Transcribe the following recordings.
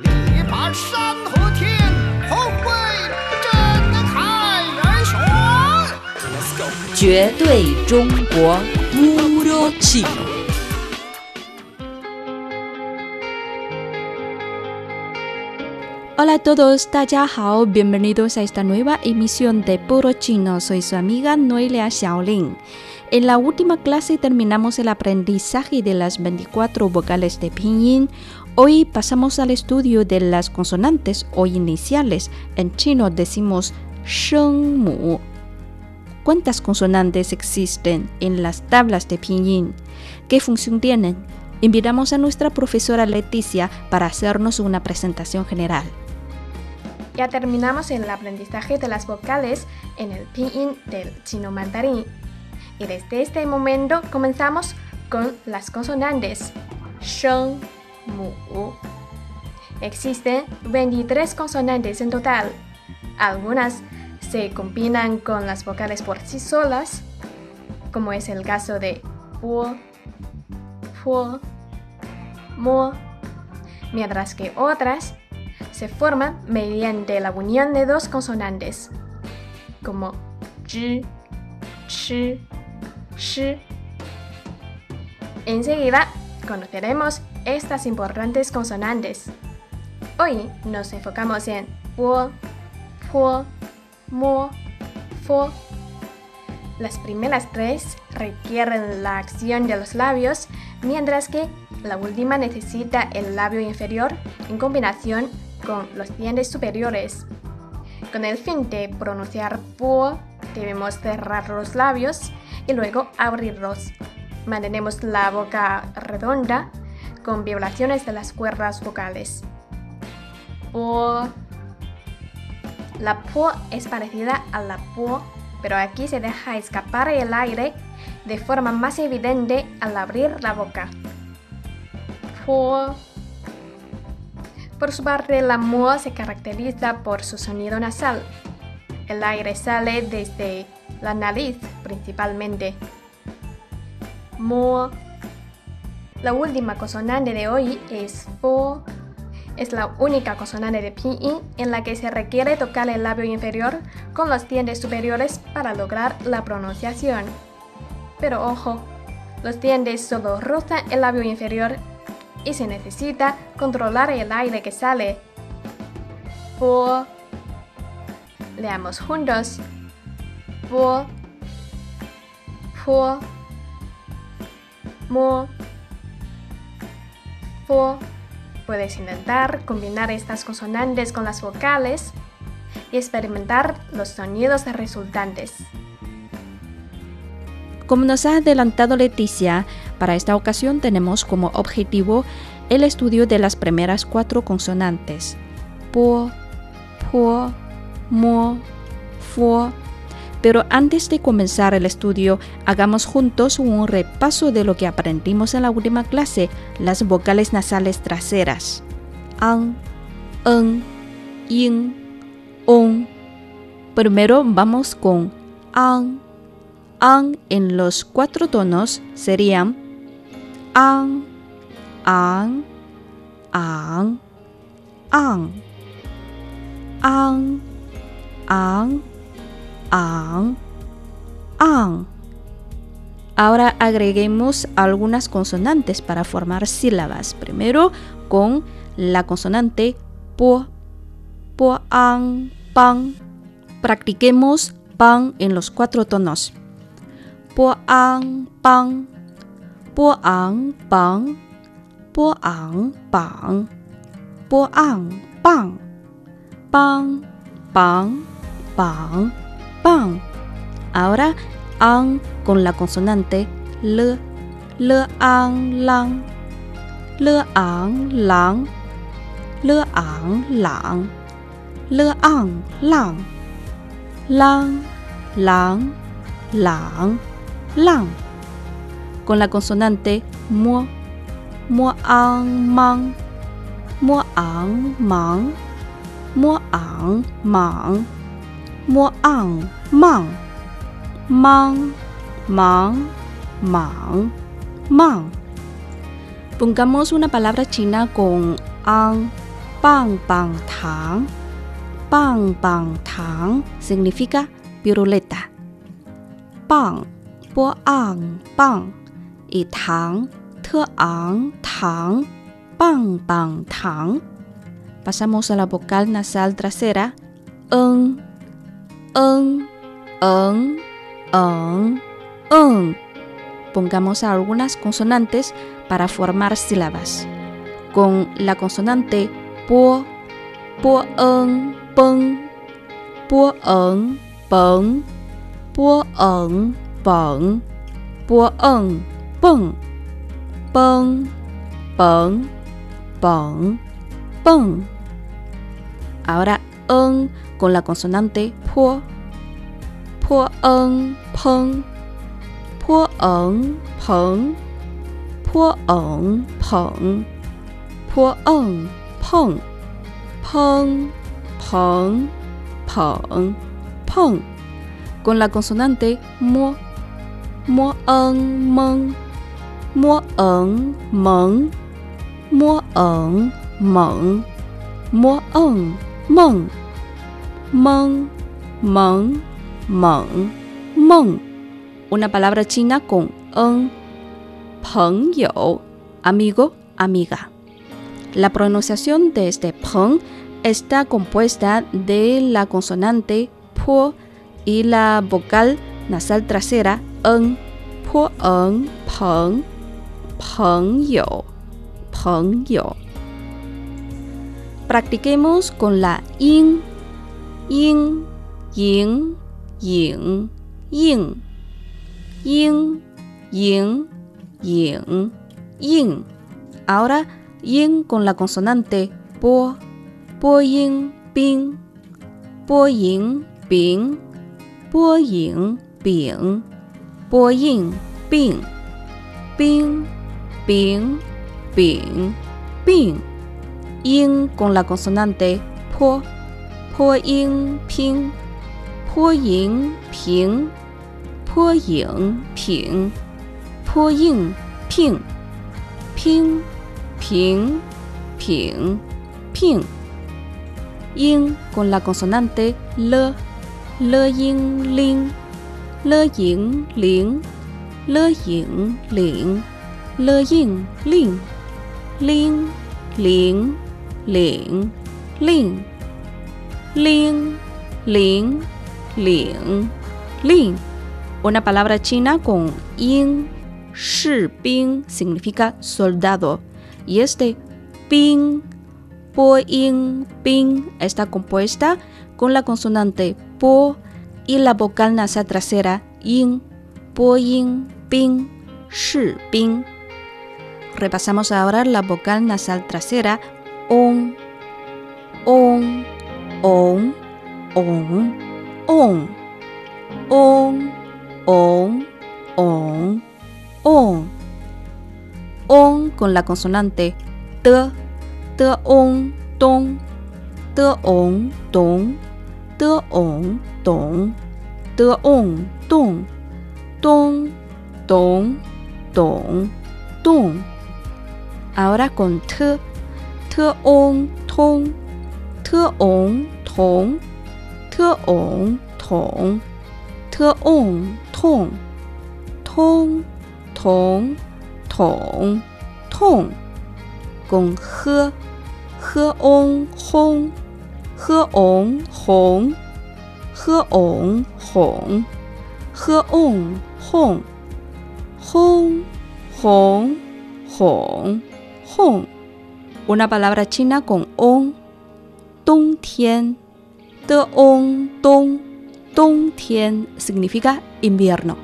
力拔山河天，宏伟震撼人雄。绝对中国 Puro Chino. Hola a todos, 大家好，bienvenidos a esta nueva emisión de Puro Chino. Soy su amiga Noelia Xiaolin. En la última clase terminamos el aprendizaje de las 24 vocales de pinyin. Hoy pasamos al estudio de las consonantes o iniciales. En chino decimos sheng mu. ¿Cuántas consonantes existen en las tablas de pinyin? ¿Qué función tienen? Invitamos a nuestra profesora Leticia para hacernos una presentación general. Ya terminamos el aprendizaje de las vocales en el pinyin del chino mandarín. Y desde este momento comenzamos con las consonantes. Sheng, mu. Existen 23 consonantes en total. Algunas se combinan con las vocales por sí solas, como es el caso de pu, pu, mo, mientras que otras se forman mediante la unión de dos consonantes, como shi. Enseguida conoceremos estas importantes consonantes. Hoy nos enfocamos en pu, pu, mo, fo. Las primeras tres requieren la acción de los labios, mientras que la última necesita el labio inferior en combinación con los dientes superiores. Con el fin de pronunciar pu, debemos cerrar los labios y luego abrirlos. Mantenemos la boca redonda con vibraciones de las cuerdas vocales. Pu. La pu es parecida a la pu, pero aquí se deja escapar el aire de forma más evidente al abrir la boca. Pu. Por su parte, la mu se caracteriza por su sonido nasal. El aire sale desde la nariz principalmente. Mu. La última consonante de hoy es fo. Es la única consonante de pinyin en la que se requiere tocar el labio inferior con los dientes superiores para lograr la pronunciación. Pero ojo, los dientes solo rozan el labio inferior y se necesita controlar el aire que sale. Fo. Leamos juntos. Fo. Fo. Mo. Puedes intentar combinar estas consonantes con las vocales y experimentar los sonidos resultantes. Como nos ha adelantado Leticia, para esta ocasión tenemos como objetivo el estudio de las primeras cuatro consonantes. Po, po, mo, fo. Pero antes de comenzar el estudio, hagamos juntos un repaso de lo que aprendimos en la última clase, las vocales nasales traseras. An, en, yin, on. Primero vamos con an. An en los cuatro tonos serían an, an, an, an, an, an, an, an. Ahora agreguemos algunas consonantes para formar sílabas. Primero con la consonante po, po, an, pan. Practiquemos pan en los cuatro tonos. Po, an, pan. Po, an, pan. Po, an, pan. Po, an, pan. Pan, pan, pan, pan. Ahora an con la consonante l, l, an, lang. L, an, lang. L, an, lang. L, an, lang. Lang, lang, lang, lang. Con la consonante mo, mo, an, mang. Mo, an, mang. Mo, an, mang. 摸昂忙忙忙忙忙。Pongamos una palabra china con ang, pang, pang, tang. Pang, pang, tang significa piruleta. Pang, po ang, pang. Y tang, te ang, tang. Pang, pang, tang. Pasamos a la vocal nasal trasera. Ng, Pongamos algunas consonantes para formar sílabas. Con la consonante po, po en, pon, po en, pon, po en, pon, po en, pon, pon, pon, pon. Ahora ng con la consonante po, po, ng, peng, po, ng, peng, po, ng, peng, po, ng, peng, peng, peng, peng, peng. Con la consonante mo, mo, ng, meng, mo, ng, meng, mo, ng, meng, mo, ng, meng, meng, meng, meng, meng. Una palabra china con ng, 朋友, amigo, amiga. La pronunciación de este peng está compuesta de la consonante po y la vocal nasal trasera en, po, en, peng, 朋友,朋友. Practiquemos con la yin, yin, yin, yin, yin, yin, yin, yin, yin. Ahora yin con la consonante po, po yin, ping, po yin, ping, po yin, ping, po yin, ping, ping, ping, ping, ping. 音 con la consonante po, po yin ping, po yin ping, po yin ping, po yin ping, ping ping ping ping. Yin con la consonante l, l yin ling, l yin ling, l yin ling, l yin ling, ling ling. ling ling ling ling ling ling una palabra china con ing 士兵 significa soldado. Y este ping, po, ing, ping está compuesta con la consonante po y la vocal nasal trasera ing, po, ing, ping, shi, ping. Repasamos ahora la vocal nasal trasera on, on, on, on, on, on, on, on. on. On con la consonante t, t on, ton, t on, ton, t on, ton, t on, ton, ton, ton, ton, ton. Ahora con t,，tong tong tong tong tong tong tong tong tong tong h ong tong，拱喝喝 ong hong 喝 ong 红，h ong 红，h ong 哄轰红红。哄哄哄 una palabra china con on, dong tian, de on, dong, dong tian significa invierno.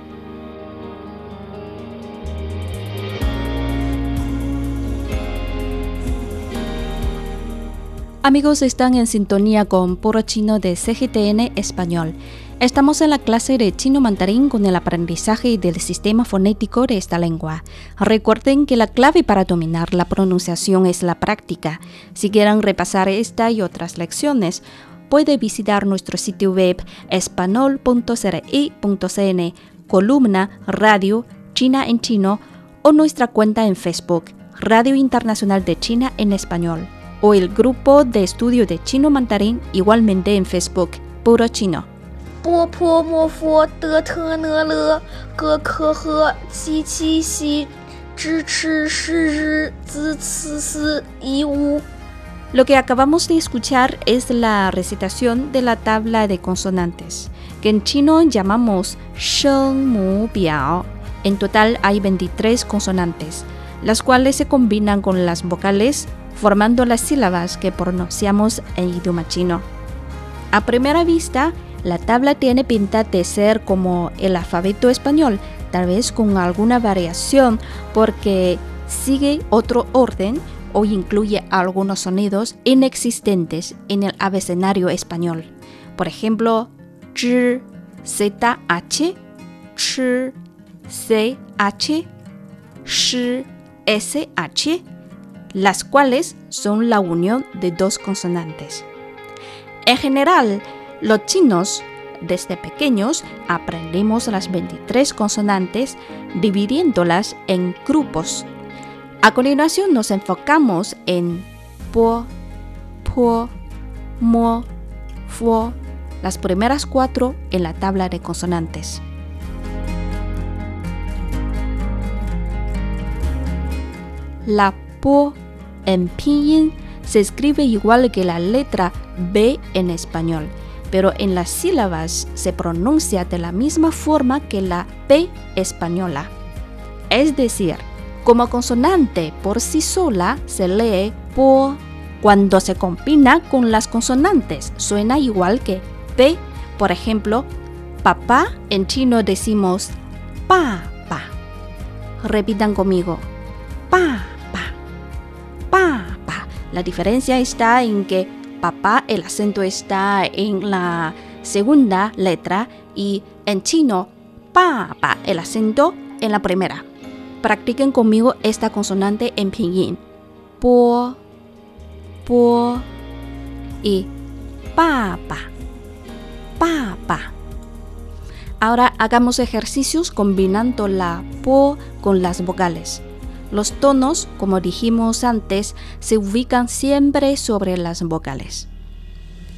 Amigos, están en sintonía con Puro Chino de CGTN Español. Estamos en la clase de chino mandarín con el aprendizaje del sistema fonético de esta lengua. Recuerden que la clave para dominar la pronunciación es la práctica. Si quieren repasar esta y otras lecciones, puede visitar nuestro sitio web espanol.cri.cn, columna Radio China en Chino o nuestra cuenta en Facebook, Radio Internacional de China en Español. o el grupo de estudio de chino mandarín igualmente en Facebook, puro chino. 波泼莫佛德特讷勒格科呵七七西支持是日兹次斯一无。 Lo que acabamos de escuchar es la recitación de la tabla de consonantes, que en chino llamamos sheng mu biao. En total hay 23 consonantes, las cuales se combinan con las vocales formando las sílabas que pronunciamos en idioma chino. A primera vista, la tabla tiene pinta de ser como el alfabeto español, tal vez con alguna variación porque sigue otro orden o incluye algunos sonidos inexistentes en el abecedario español. Por ejemplo, zh, zh, ch, sh, sh, las cuales son la unión de dos consonantes. En general, los chinos desde pequeños aprendemos las 23 consonantes dividiéndolas en grupos. A continuación nos enfocamos en po, po, mo, fo, las primeras cuatro en la tabla de consonantes. La po en pinyin se escribe igual que la letra B en español, pero en las sílabas se pronuncia de la misma forma que la P española. Es decir, como consonante por sí sola se lee po. Cuando se combina con las consonantes suena igual que P. Por ejemplo, papá en chino decimos pa. Repitan conmigo. Pa pa. Pa pa. La diferencia está en que papá el acento está en la segunda letra y en chino pa pa el acento en la primera. Practiquen conmigo esta consonante en pinyin. Po, po y pa pa. Pa pa. Ahora hagamos ejercicios combinando la po con las vocales. Los tonos, como dijimos antes, se ubican siempre sobre las vocales.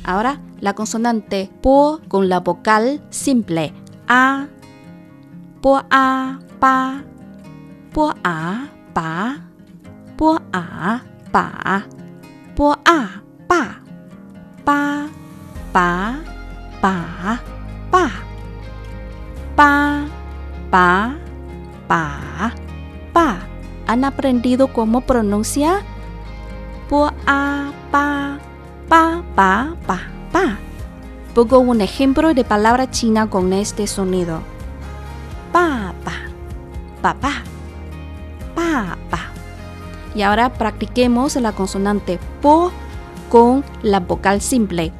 Ahora, la consonante po con la vocal simple a, po a pa, po a pa, po a pa, po a pa, pa pa pa pa, pa pa pa pa. ¿Han aprendido cómo pronunciar? Pa, pa, pa, pa, pa. Pongo un ejemplo de palabra china con este sonido. Pa, pa, pa, pa. Y ahora practiquemos la consonante po con la vocal simple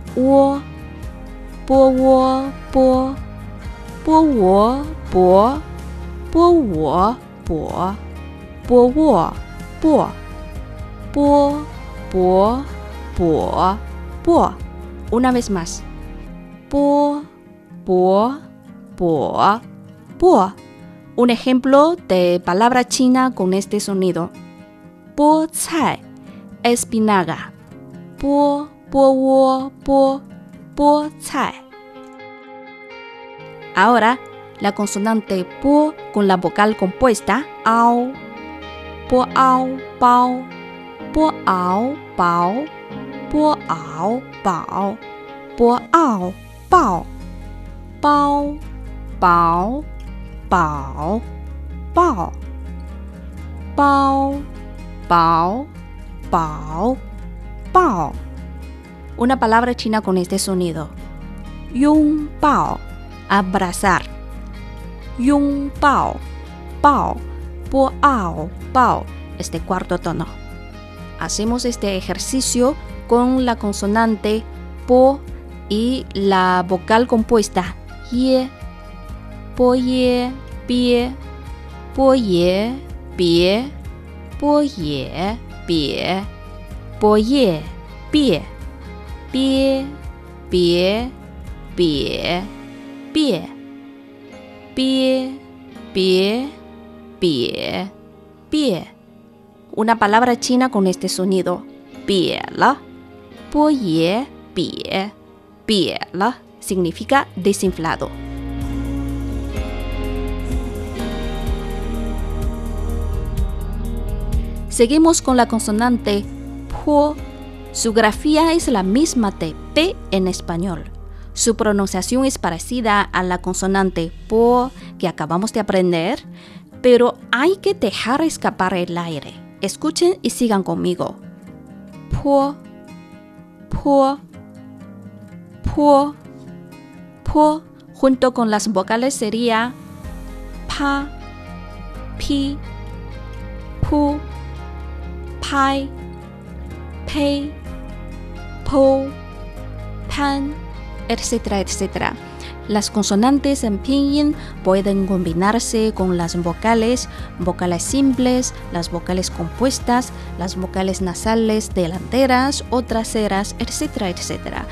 波沃波波波波波，una vez más，波波波波，un ejemplo de palabra china con este sonido. sonido，菠菜 Ahora la consonante po con la vocal compuesta ao 波凹包，波敖薄，波敖宝，波傲抱，包薄宝抱，包薄宝抱。Una palabra china con este sonido. Yung bao, abrazar. Yung bao, bao po ao, pao, este cuarto tono. Hacemos este ejercicio con la consonante po y la vocal compuesta ye, po ye, pie, po ye, pie, po ye, pie, po ye, pie, pie, pie, pie, pie, pie, pie, Pie. Pie. Una palabra china con este sonido. Pie la. Po ye pie. La significa desinflado. Seguimos con la consonante po. Su grafía es la misma de P en español. Su pronunciación es parecida a la consonante po que acabamos de aprender pero hay que dejar escapar el aire. Escuchen y sigan conmigo. Po, po, po, po. Junto con las vocales sería pa, pi, pu, pai, pei, po, pan, etcétera, etcétera. Las consonantes en pinyin pueden combinarse con las vocales, vocales simples, las vocales compuestas, las vocales nasales delanteras o traseras, etcétera, etcétera.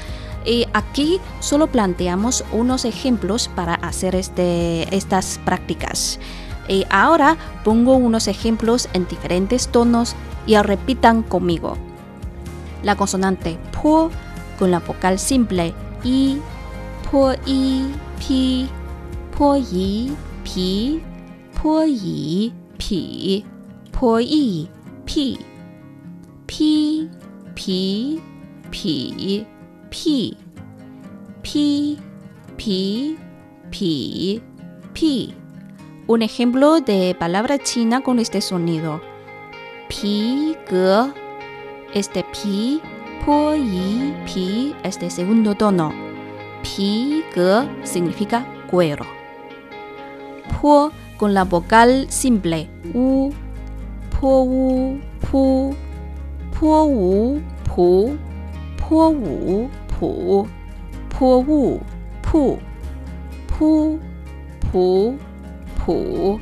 Y aquí solo planteamos unos ejemplos para hacer este, estas prácticas. Y ahora pongo unos ejemplos en diferentes tonos y repitan conmigo. La consonante po con la vocal simple i, 坡一劈，坡一皮，坡一匹，坡一屁，劈皮匹屁，劈皮匹屁。Un ejemplo de palabra china con este sonido. Pi, ge, este pi, po, yi, pi, este segundo tono. Pi, ge significa cuero. Po con la vocal simple. U, po, u, pu, po, u, pu, po, u, pu, po, u, pu, pu, pu, pu,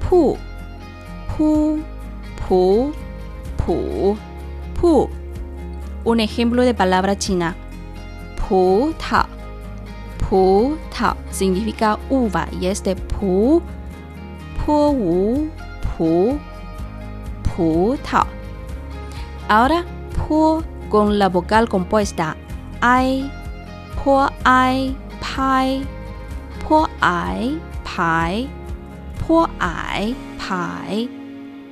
pu, pu, pu, pu, pu. Un ejemplo de palabra china. Pu ta. Pu ta significa uva y este pu, pu pu, pu ta. Ahora pu con la vocal compuesta ai, pu ai, pai, pu ai, pai, pu ai, pai,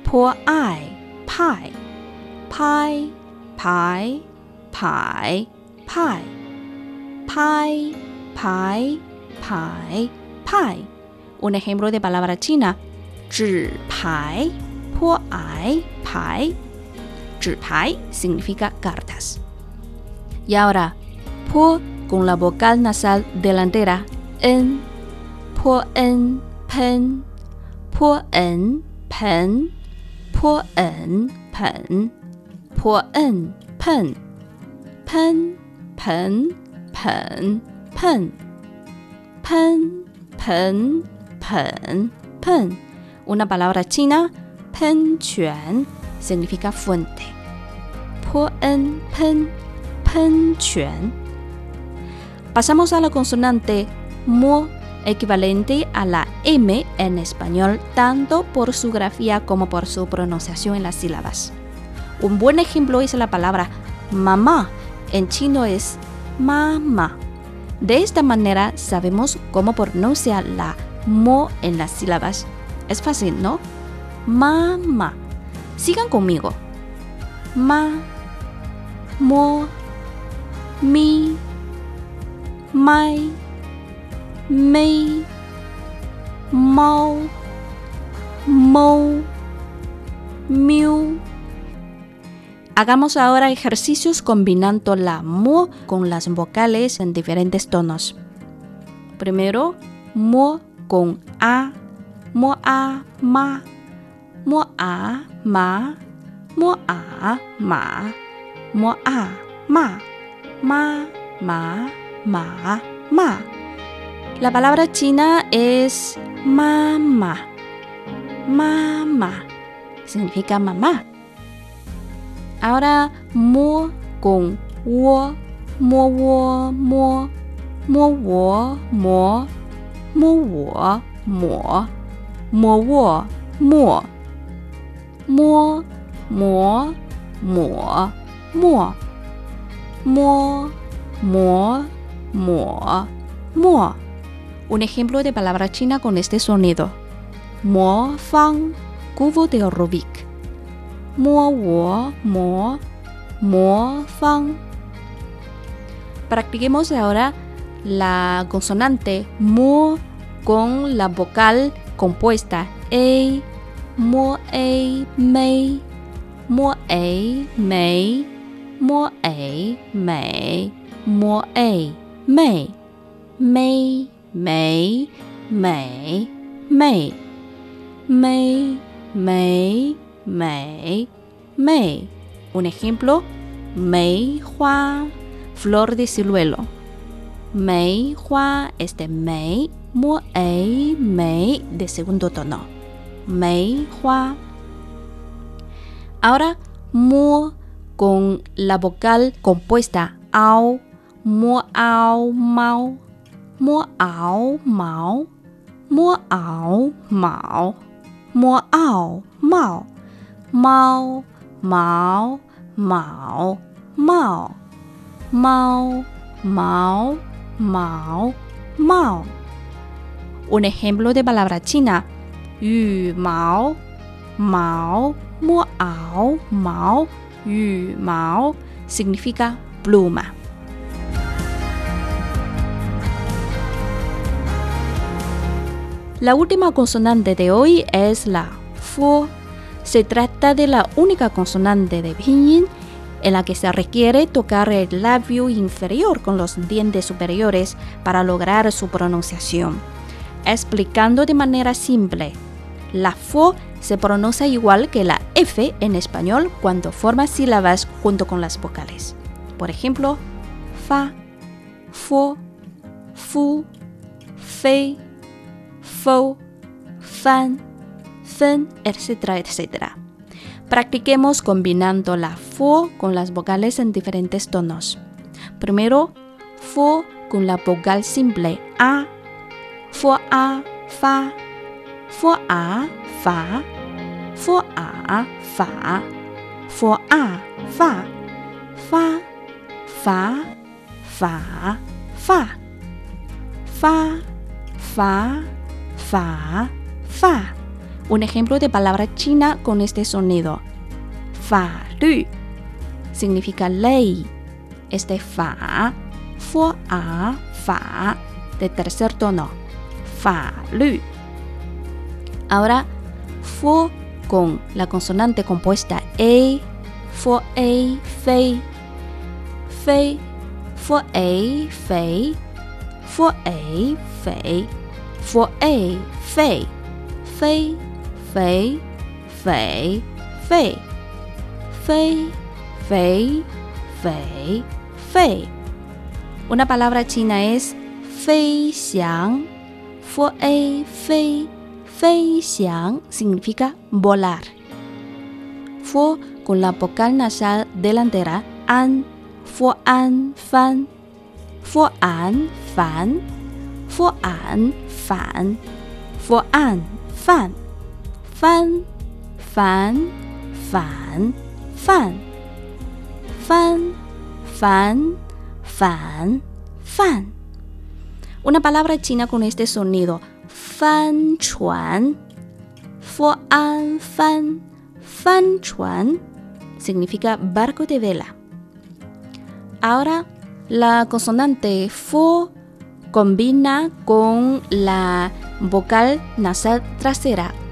pu ai, pai, pai, pai, pai, pai, pai, pai, pai, pai. Un ejemplo de palabra china. 纸牌, pu ai, pai. 纸牌 significa cartas. Y ahora, pu con la vocal nasal delantera en, pu en, pen, pu en, pen, pu en, pen, pu en, pen, pen, pen, pen, pen, pen, pen, pen, pen. Una palabra china, pen quan, significa fuente. En, pen, pen. Pasamos a la consonante mo, equivalente a la M en español, tanto por su grafía como por su pronunciación en las sílabas. Un buen ejemplo es la palabra mamá. En chino es mamá. De esta manera sabemos cómo pronunciar la mo en las sílabas. Es fácil, ¿no? Mamá. Sigan conmigo. Ma, mo, mi, mai, mei, mau, mo, miu. Hagamos ahora ejercicios combinando la mo con las vocales en diferentes tonos. Primero, mo con a, mo a, ma, mo a, ma, mo a, ma, mo a, ma, ma, ma, ma, ma. La palabra china es mamá. Mamá. Significa mamá. Ahora mo con wo, mo wo mo, mo wo mo, mo wo mo, mo wo mo, mo mo mo mo, mo mo mo mo. Un ejemplo de palabra china con este sonido. Mo fang cubo de Rubik. Mo wo, mo, mo fang. Practiquemos ahora la consonante mo con la vocal compuesta. A, mo a, mei, mo a, mei, mo a, mei, mo a, mei, mei, mei, mei, mei, mei, mei, mei, mei. Un ejemplo, mei hua, flor de ciruelo. Mei hua es de mei, mo ei, mei de segundo tono. Mei hua. Ahora, mo con la vocal compuesta ao, mo ao, mau, mo ao, mau, mo ao, mau, mo ao, mau, mau, mau, mau, mau, mau, mau, mau, mau. Un ejemplo de palabra china. Yu mao, mao, mo ao, mao, yu mao significa pluma. La última consonante de hoy es la fu. Se trata de la única consonante de pinyin en la que se requiere tocar el labio inferior con los dientes superiores para lograr su pronunciación. Explicando de manera simple, la fo se pronuncia igual que la F en español cuando forma sílabas junto con las vocales. Por ejemplo, fa, fo, fu, fe, fo, fan, fen, etcétera, etcétera. Practiquemos combinando la fo con las vocales en diferentes tonos. Primero, fo con la vocal simple a, fo a, fa, fo a, fa, fo a, fa, fo a, fa, fa, fa, fa, fa, fa, fa, fa, fa. Un ejemplo de palabra china con este sonido. Fa lü significa ley. Este fa, fo a, fa de tercer tono. Fa lü. Ahora, fo con la consonante compuesta e, fo e, fei, fei, fo e, fei, fo e, fei, fo e, fei, fei, 肥肥肺，飞肥肥肺。Una palabra china es 飞翔，f a 飞，飞翔 significa volar. Fu con la vocal nasal delantera an, fu an fan, fu an fan, fu an fan, fu an fan fan, fan, fan, fan, fan, fan, fan, fan. Una palabra china con este sonido, fan chuan, fo an fan, fan chuan, significa barco de vela. Ahora, la consonante fo combina con la vocal nasal trasera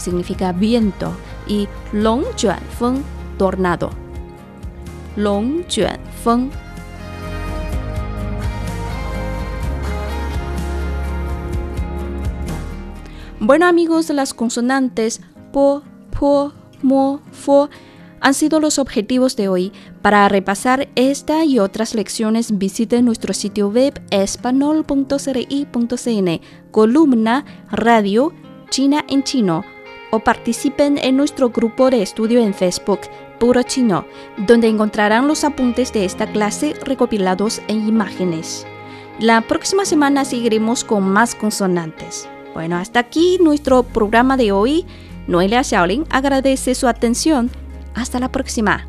significa viento y long juan feng, tornado. Long juan feng. Bueno amigos, las consonantes po, po, mo, fo han sido los objetivos de hoy. Para repasar esta y otras lecciones, visite nuestro sitio web espanol.cri.cn, columna Radio China en Chino, o participen en nuestro grupo de estudio en Facebook, Puro Chino, donde encontrarán los apuntes de esta clase recopilados en imágenes. La próxima semana seguiremos con más consonantes. Bueno, hasta aquí nuestro programa de hoy. Noelia Xiaolin agradece su atención. Hasta la próxima.